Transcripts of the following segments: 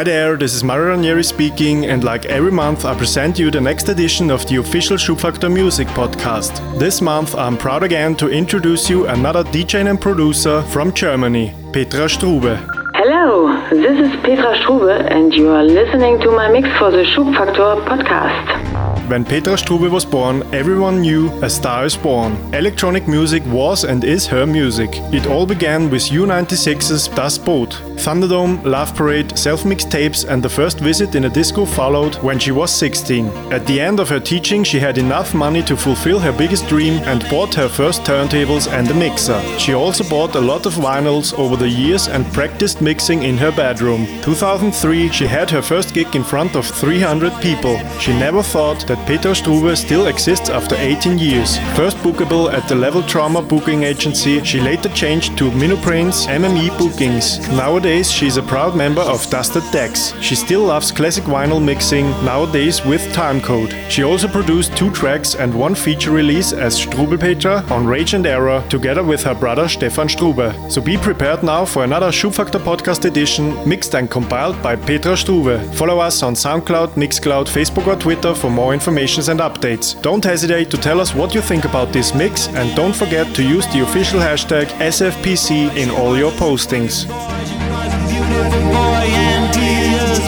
Hi there, this is Mario Ranieri speaking, and like every month, I present you the next edition of the official Schubfaktor Music podcast. This month, I'm proud again to introduce you another DJ and producer from Germany, Petra Struwe. Hello, this is Petra Struwe, and you are listening to my mix for the Schubfaktor podcast. When Petra Struwe was born, everyone knew a star is born. Electronic music was and is her music. It all began with U96's Das Boot. Thunderdome, Love Parade, self-mixed tapes and the first visit in a disco followed when she was 16. At the end of her teaching she had enough money to fulfill her biggest dream and bought her first turntables and a mixer. She also bought a lot of vinyls over the years and practiced mixing in her bedroom. 2003 she had her first gig in front of 300 people. She never thought that Petra Struwe still exists after 18 years. First bookable at the Level Trauma booking agency, she later changed to Minoprane's MME bookings. Nowadays, she is a proud member of Dusted Decks. She still loves classic vinyl mixing, nowadays with Timecode. She also produced two tracks and one feature release as Struwe Petra on Rage and Error, together with her brother Stefan Struwe. So be prepared now for another Schubfaktor podcast edition, mixed and compiled by Petra Struwe. Follow us on SoundCloud, Mixcloud, Facebook or Twitter for more information and updates. Don't hesitate to tell us what you think about this mix and don't forget to use the official hashtag SFPC in all your postings.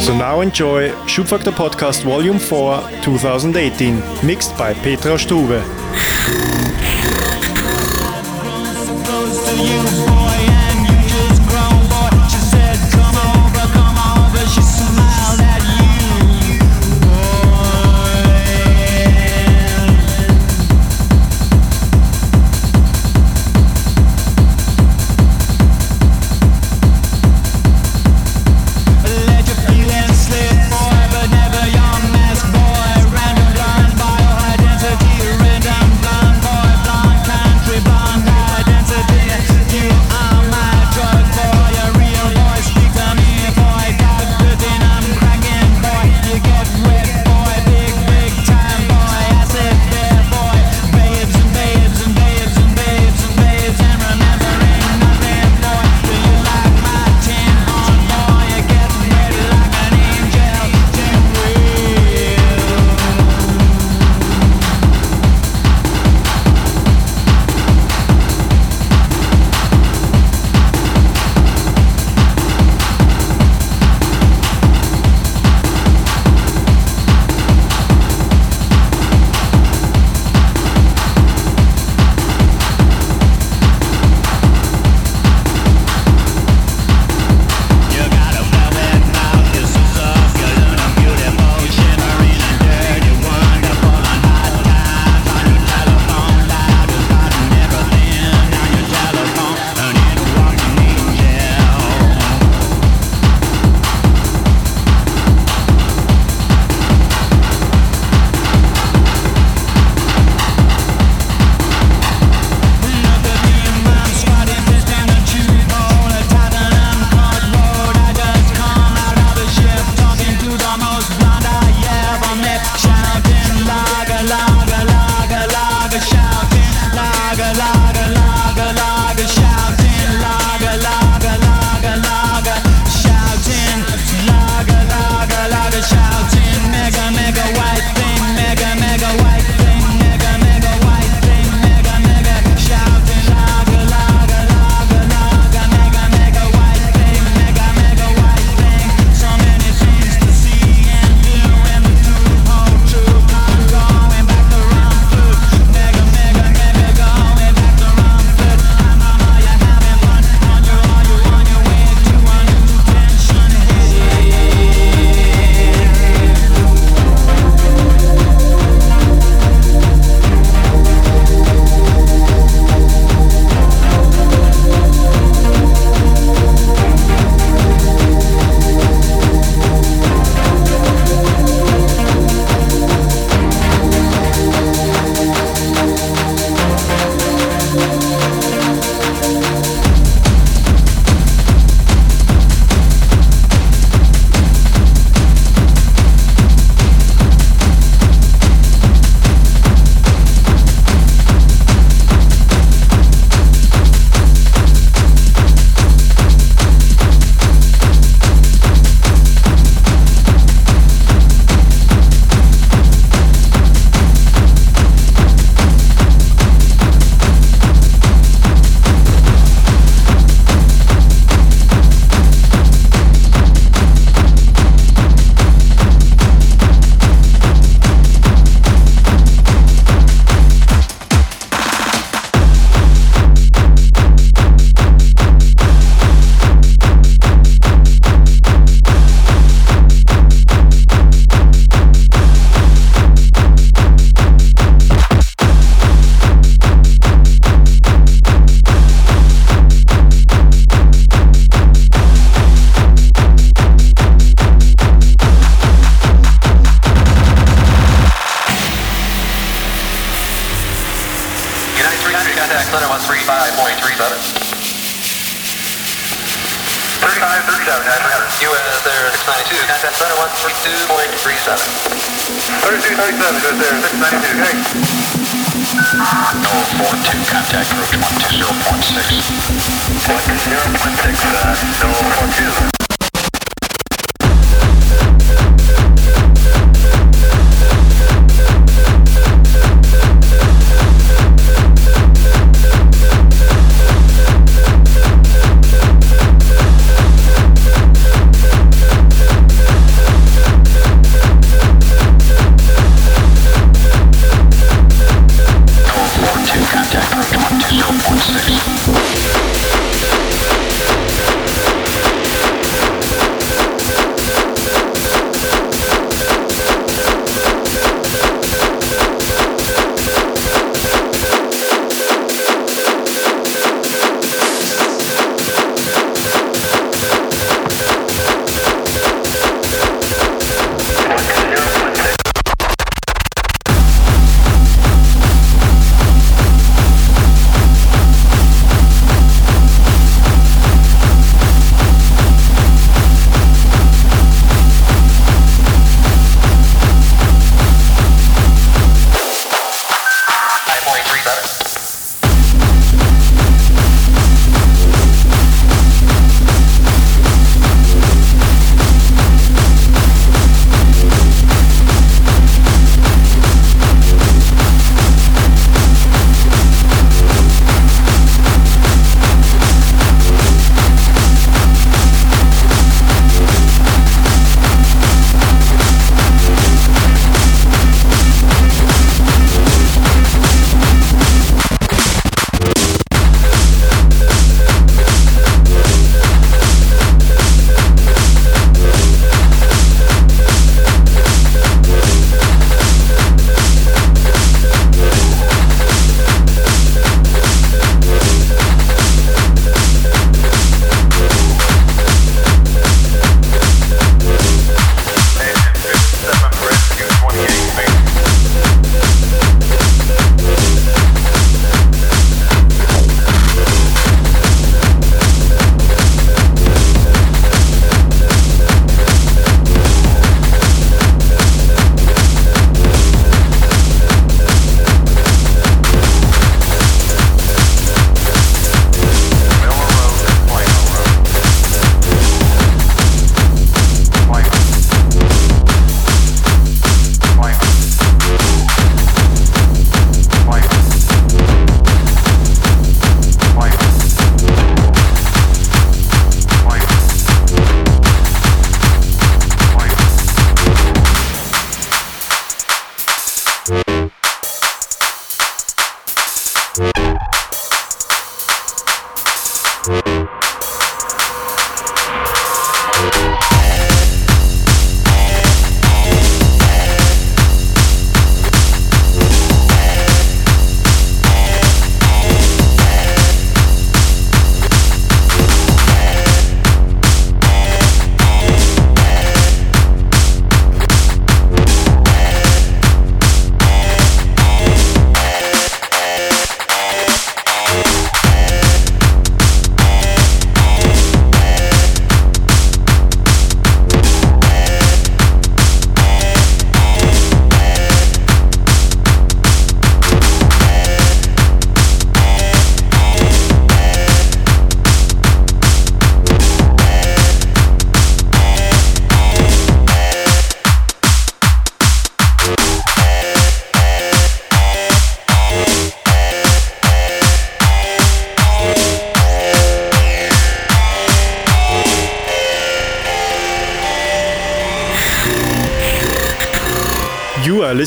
So now enjoy Schubfaktor Podcast Volume 4 2018, mixed by Petra Struwe. Contact approach 120.6. 120.6, uh, no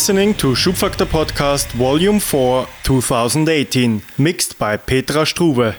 listening to Schubfaktor Podcast Volume 4 2018, mixed by Petra Struwe.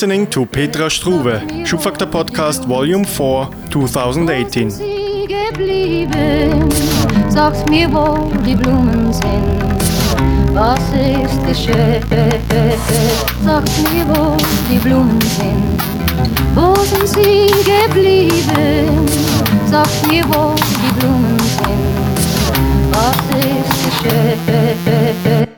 Listening to Petra Struve, Schubfaktor Podcast Volume 4, 2018. Sagt mir, wo die Blumen sind. Was ist geschehen? Sagt mir, wo die Blumen sind. Wo sind sie geblieben? Sagt mir, wo die Blumen sind. Was ist geschehen?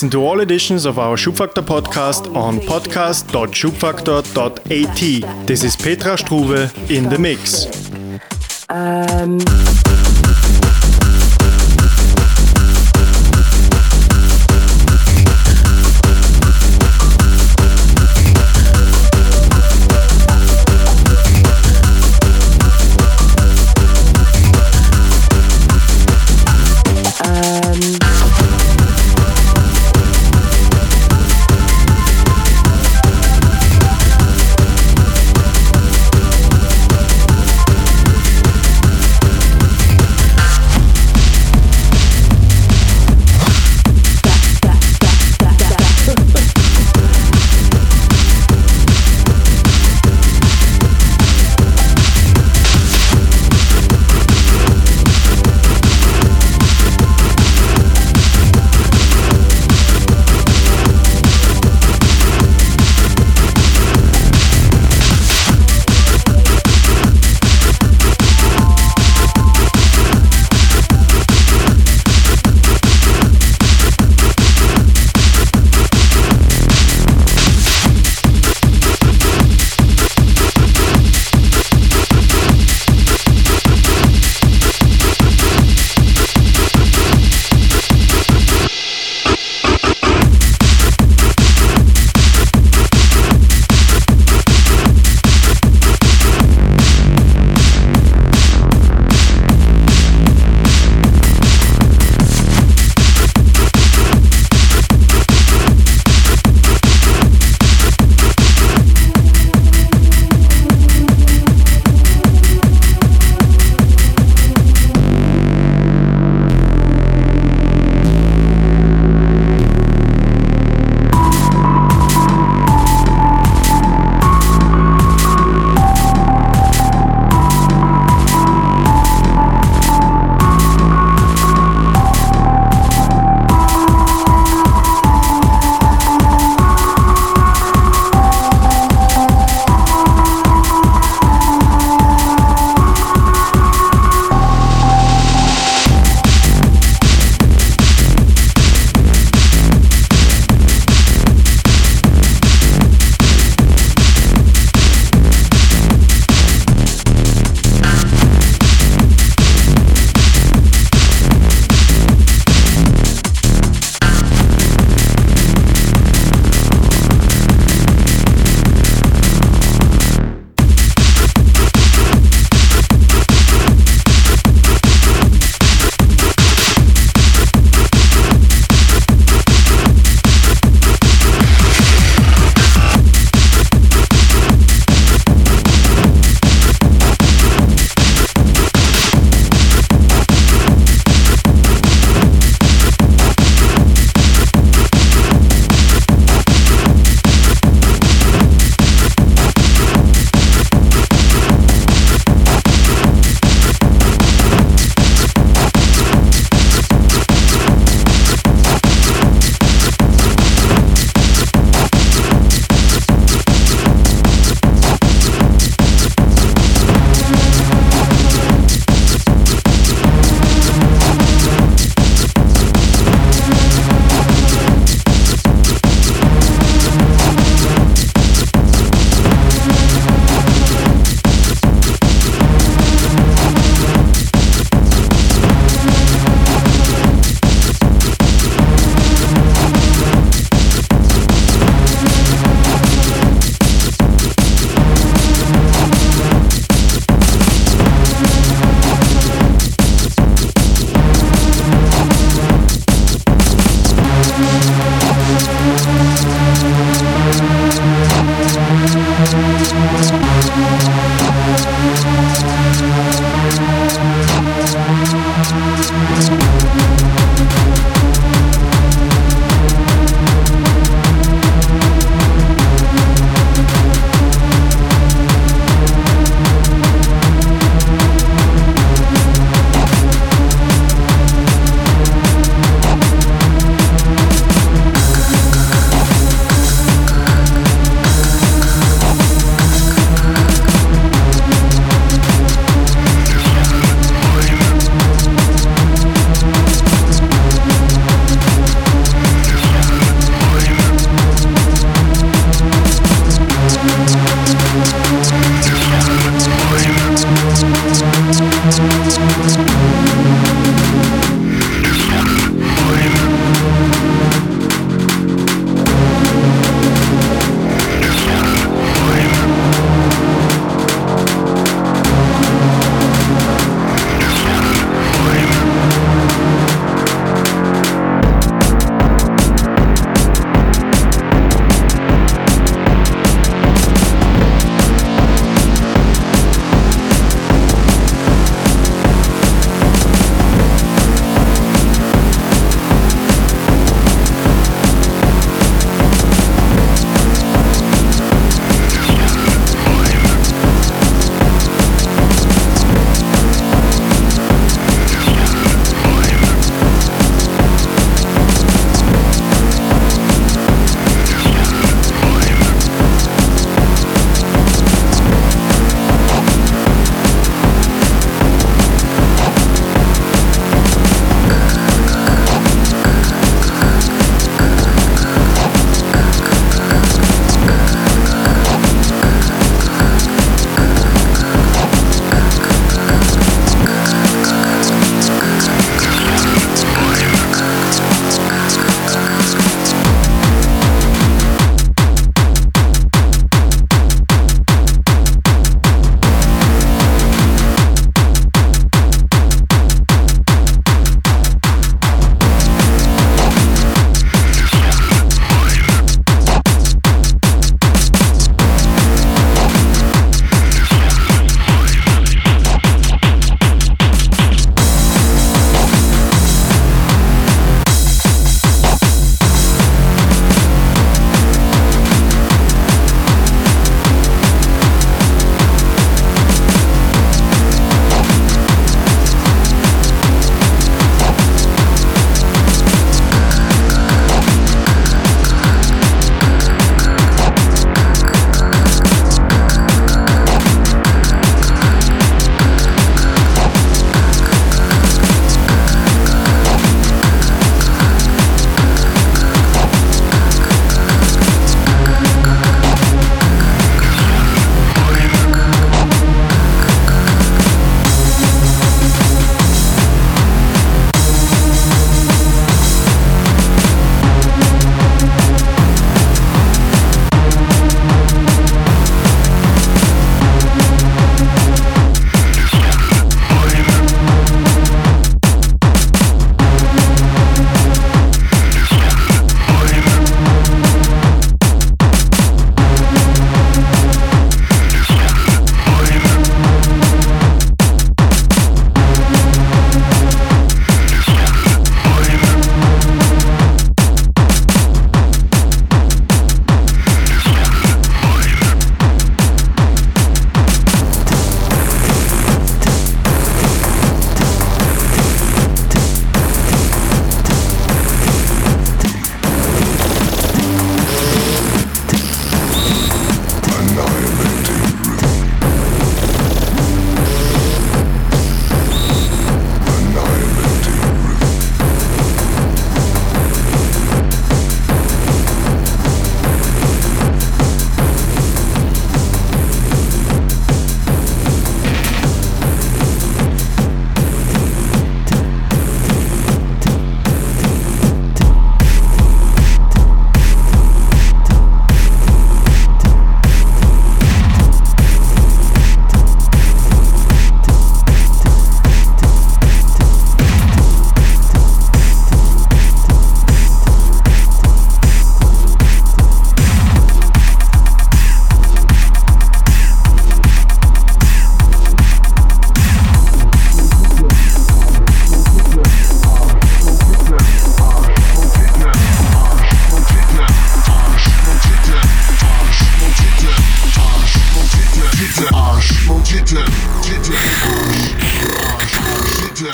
Listen to all editions of our Schubfaktor podcast on podcast.schubfaktor.at. This is Petra Struwe in the mix. Um.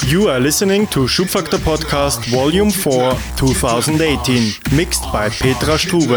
You are listening to Schubfaktor Podcast Volume 4 2018, mixed by Petra Stube.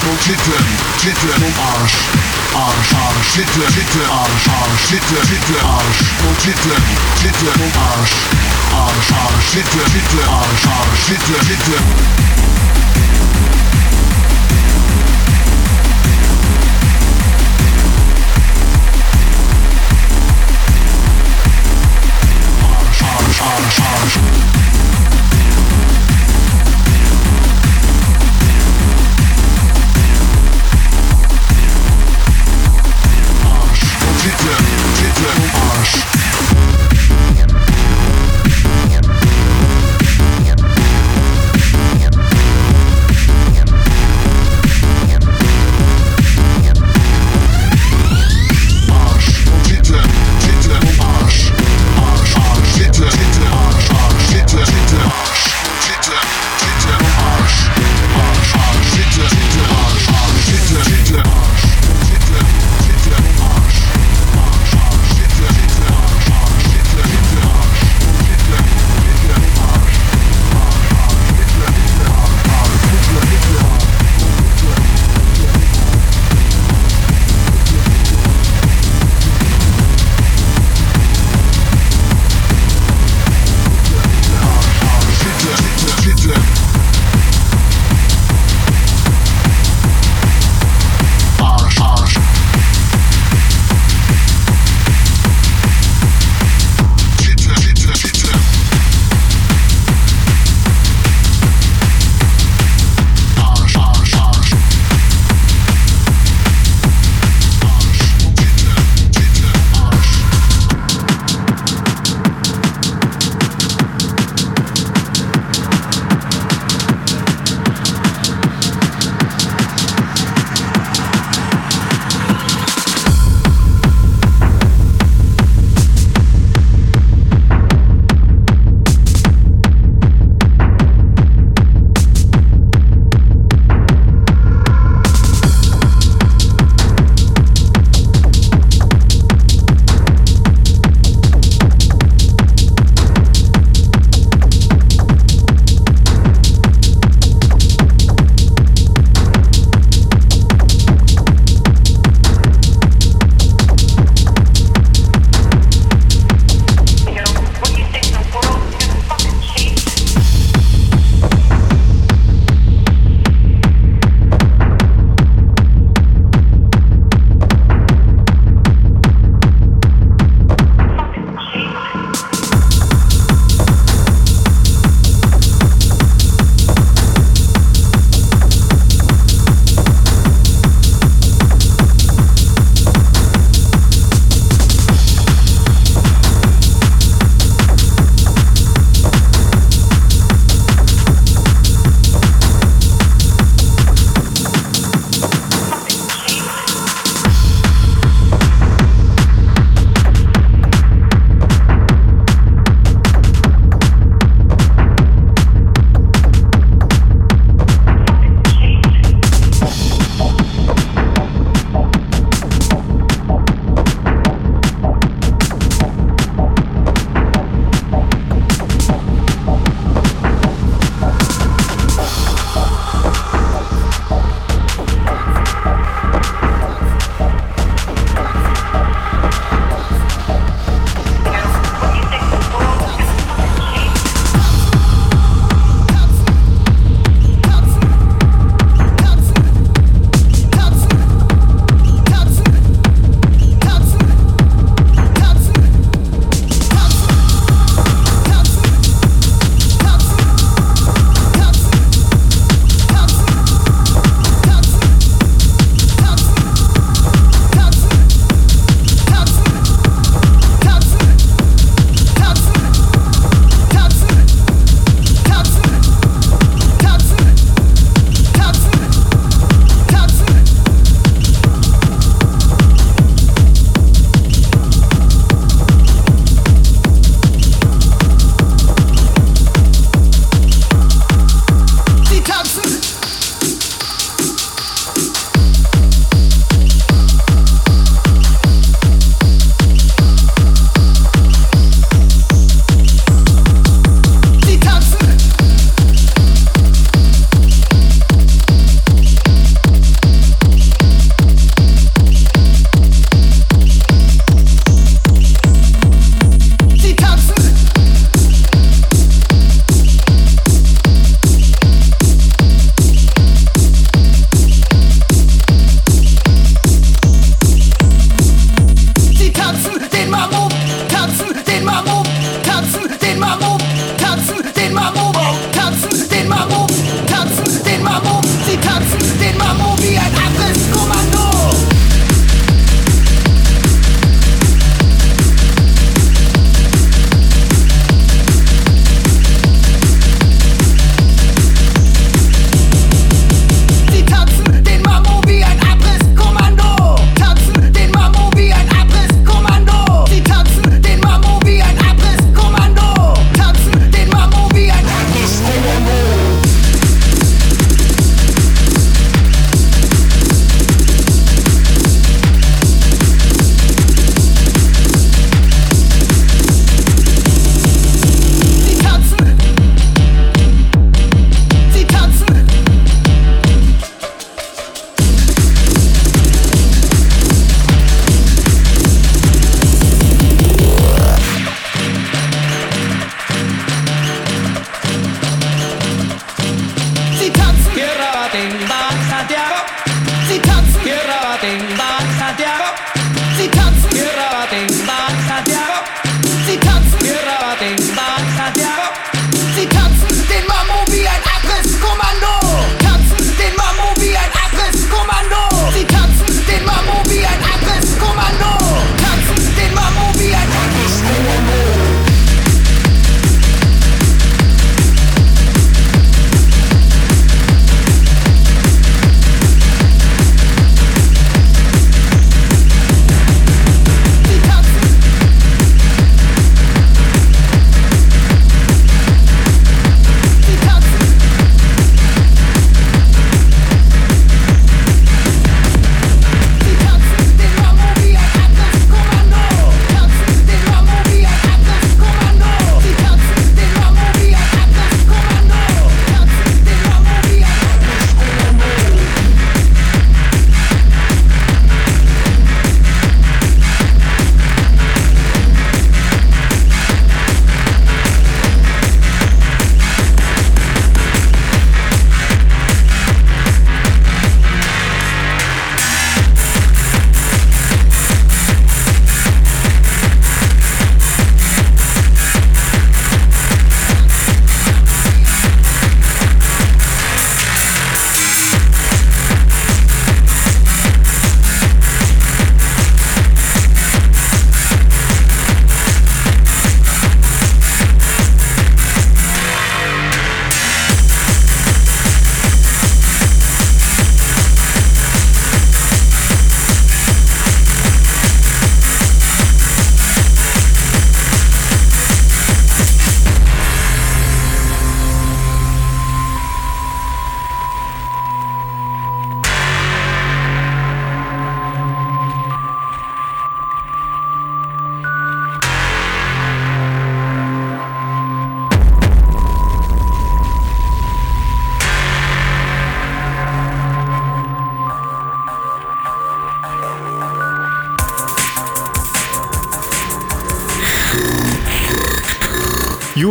Arsch und Titte, Titte und Arsch, Arsch, Arsch, Titte, Titte, Arsch, Arsch, Titte, Titte, Arsch und Titte, Titte und Arsch, Arsch, Arsch, Titte, Titte, Arsch, Arsch, Titte, Titte. Arsch, Arsch, Arsch. Arsch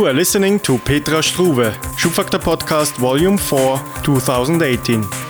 You are listening to Petra Struwe, Schubfaktor Podcast Volume 4, 2018.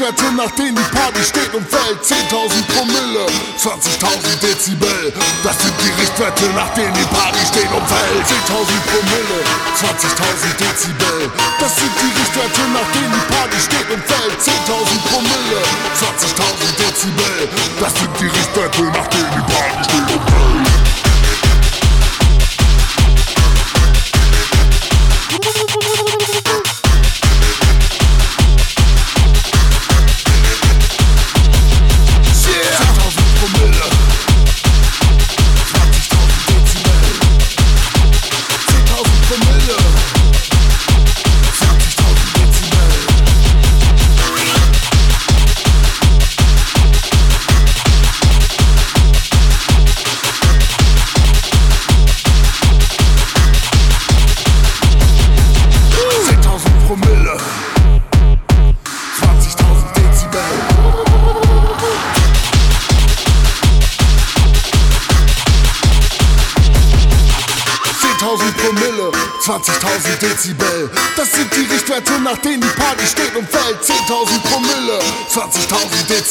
nach denen die Party steht und fällt. 10.000 Promille, 20.000 Dezibel. Das sind die Richtwerte, nach denen die Party steht und fällt. 10.000 Promille, 20.000 Dezibel. Das sind die Richtwerte, nach denen die Party steht und fällt. 10.000 Promille, 20.000 Dezibel. Das sind die Richtwerte, nach denen die Party steht und fällt.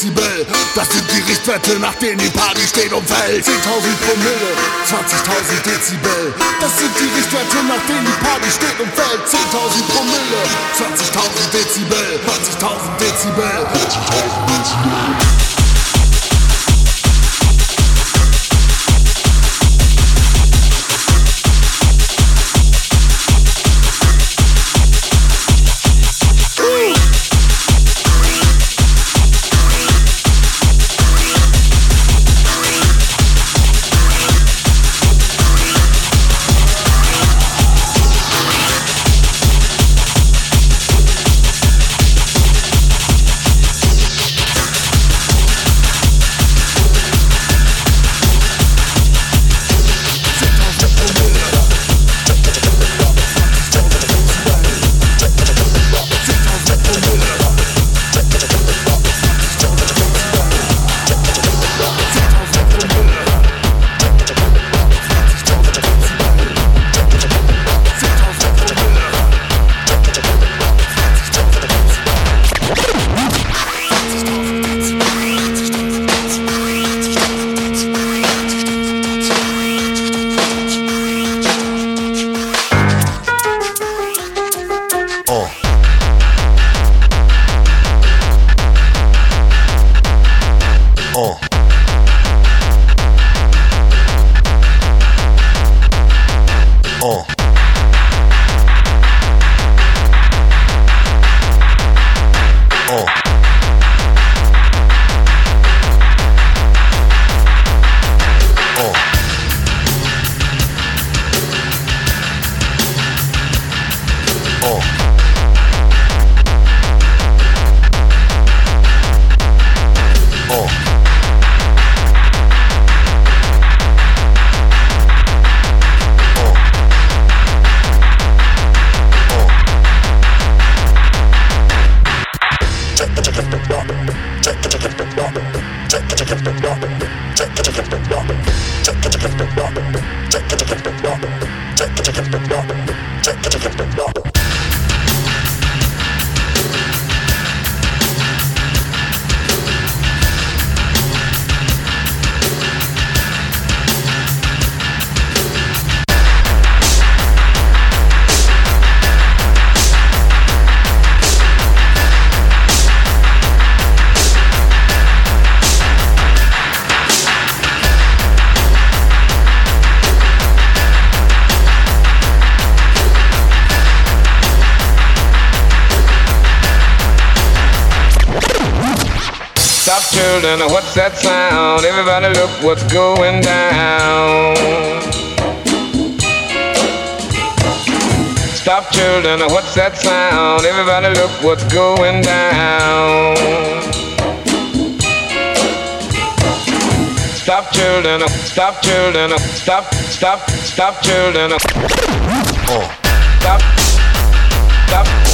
20.000 Dezibel. Das sind die Richtwerte, nach denen die Party steht und fällt. 10.000 Promille, 20.000 Dezibel. Das sind die Richtwerte, nach denen die Party steht und fällt. 10.000 Promille, 20.000 Dezibel, 20.000 Dezibel. 20.000 Dezibel. What's going down. Stop children, what's that sound? Everybody look what's going down. Stop children, stop children, stop, stop, stop children. Oh. Stop, stop,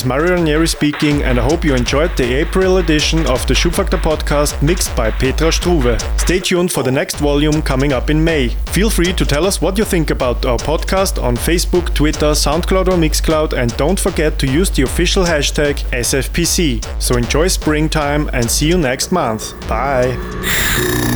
is Mario Ranieri speaking, and I hope you enjoyed the April edition of the SCHUBfaktor podcast mixed by Petra Struwe. Stay tuned for the next volume coming up in May. Feel free to tell us what you think about our podcast on Facebook, Twitter, SoundCloud, or Mixcloud, and don't forget to use the official hashtag SFPC. So enjoy springtime and see you next month. Bye.